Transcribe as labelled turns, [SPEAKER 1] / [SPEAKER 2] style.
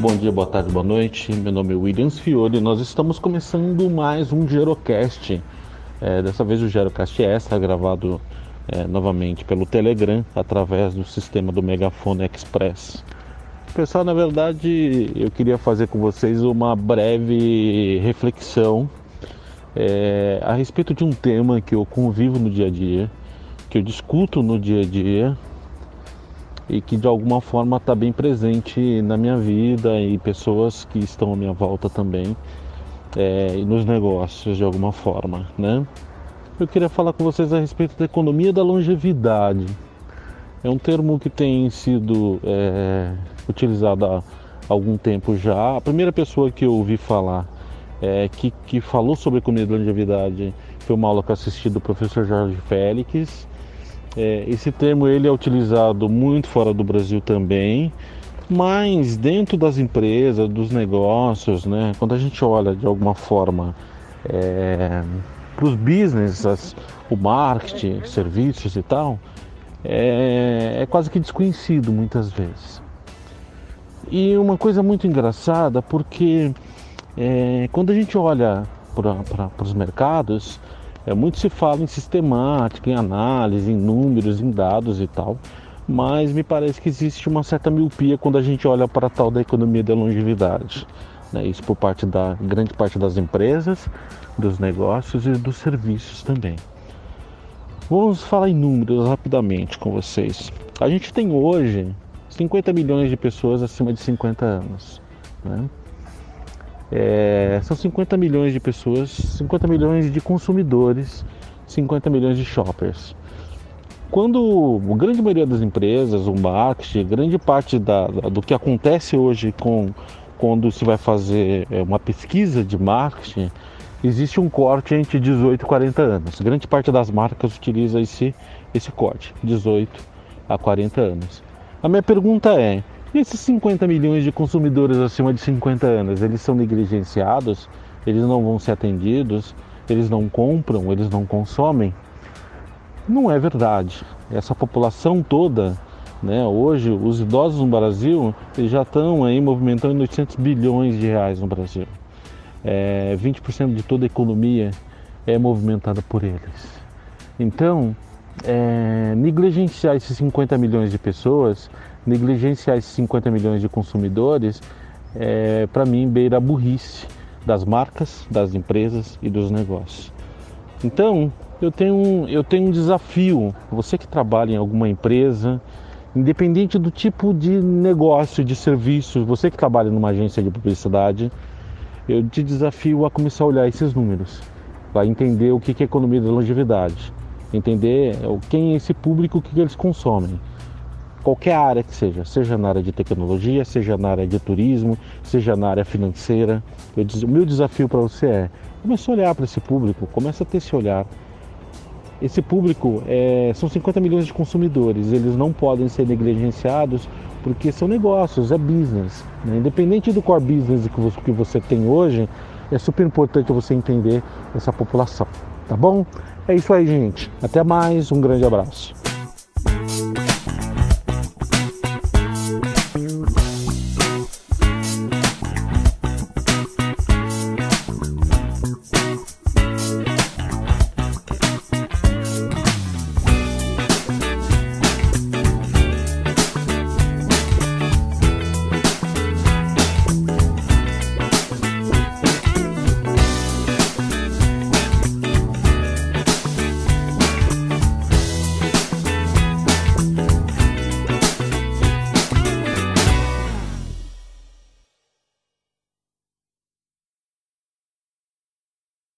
[SPEAKER 1] Bom dia, boa tarde, boa noite. Meu nome é Williams Fiore nós estamos começando mais um Gerocast. É, dessa vez o Gerocast Extra, gravado é, novamente pelo Telegram, através do sistema do Megafone Express. Pessoal, na verdade, eu queria fazer com vocês uma breve reflexão é, a respeito de um tema que eu convivo no dia a dia, que eu discuto no dia a dia e que de alguma forma está bem presente na minha vida e pessoas que estão à minha volta também é, e nos negócios de alguma forma, né? Eu queria falar com vocês a respeito da economia da longevidade. É um termo que tem sido é, utilizado há algum tempo já. A primeira pessoa que eu ouvi falar é, que, que falou sobre economia da longevidade foi uma aula que eu assisti do professor Jorge Félix é, esse termo ele é utilizado muito fora do Brasil também, mas dentro das empresas, dos negócios, né, quando a gente olha de alguma forma é, para os business, as, o marketing, serviços e tal, é, é quase que desconhecido muitas vezes. E uma coisa muito engraçada, porque é, quando a gente olha para os mercados, é, muito se fala em sistemática, em análise, em números, em dados e tal, mas me parece que existe uma certa miopia quando a gente olha para tal da economia da longevidade. Né? Isso por parte da grande parte das empresas, dos negócios e dos serviços também. Vamos falar em números rapidamente com vocês. A gente tem hoje 50 milhões de pessoas acima de 50 anos. Né? É, são 50 milhões de pessoas, 50 milhões de consumidores, 50 milhões de shoppers. Quando a grande maioria das empresas, o marketing, grande parte da, do que acontece hoje com quando se vai fazer é, uma pesquisa de marketing, existe um corte entre 18 e 40 anos. Grande parte das marcas utiliza esse, esse corte, 18 a 40 anos. A minha pergunta é: e esses 50 milhões de consumidores acima de 50 anos, eles são negligenciados, eles não vão ser atendidos, eles não compram, eles não consomem? Não é verdade. Essa população toda, né, hoje, os idosos no Brasil, eles já estão aí movimentando 800 bilhões de reais no Brasil. É, 20% de toda a economia é movimentada por eles. Então, é, negligenciar esses 50 milhões de pessoas negligenciar esses 50 milhões de consumidores, é, para mim, beira a burrice das marcas, das empresas e dos negócios. Então, eu tenho, um, eu tenho um desafio. Você que trabalha em alguma empresa, independente do tipo de negócio, de serviço, você que trabalha numa agência de publicidade, eu te desafio a começar a olhar esses números, para entender o que é economia da longevidade, entender quem é esse público, que eles consomem qualquer área que seja, seja na área de tecnologia, seja na área de turismo, seja na área financeira. Eu, o meu desafio para você é começar a olhar para esse público, começa a ter esse olhar. Esse público é, são 50 milhões de consumidores, eles não podem ser negligenciados porque são negócios, é business. Né? Independente do core business que você, que você tem hoje, é super importante você entender essa população. Tá bom? É isso aí, gente. Até mais, um grande abraço.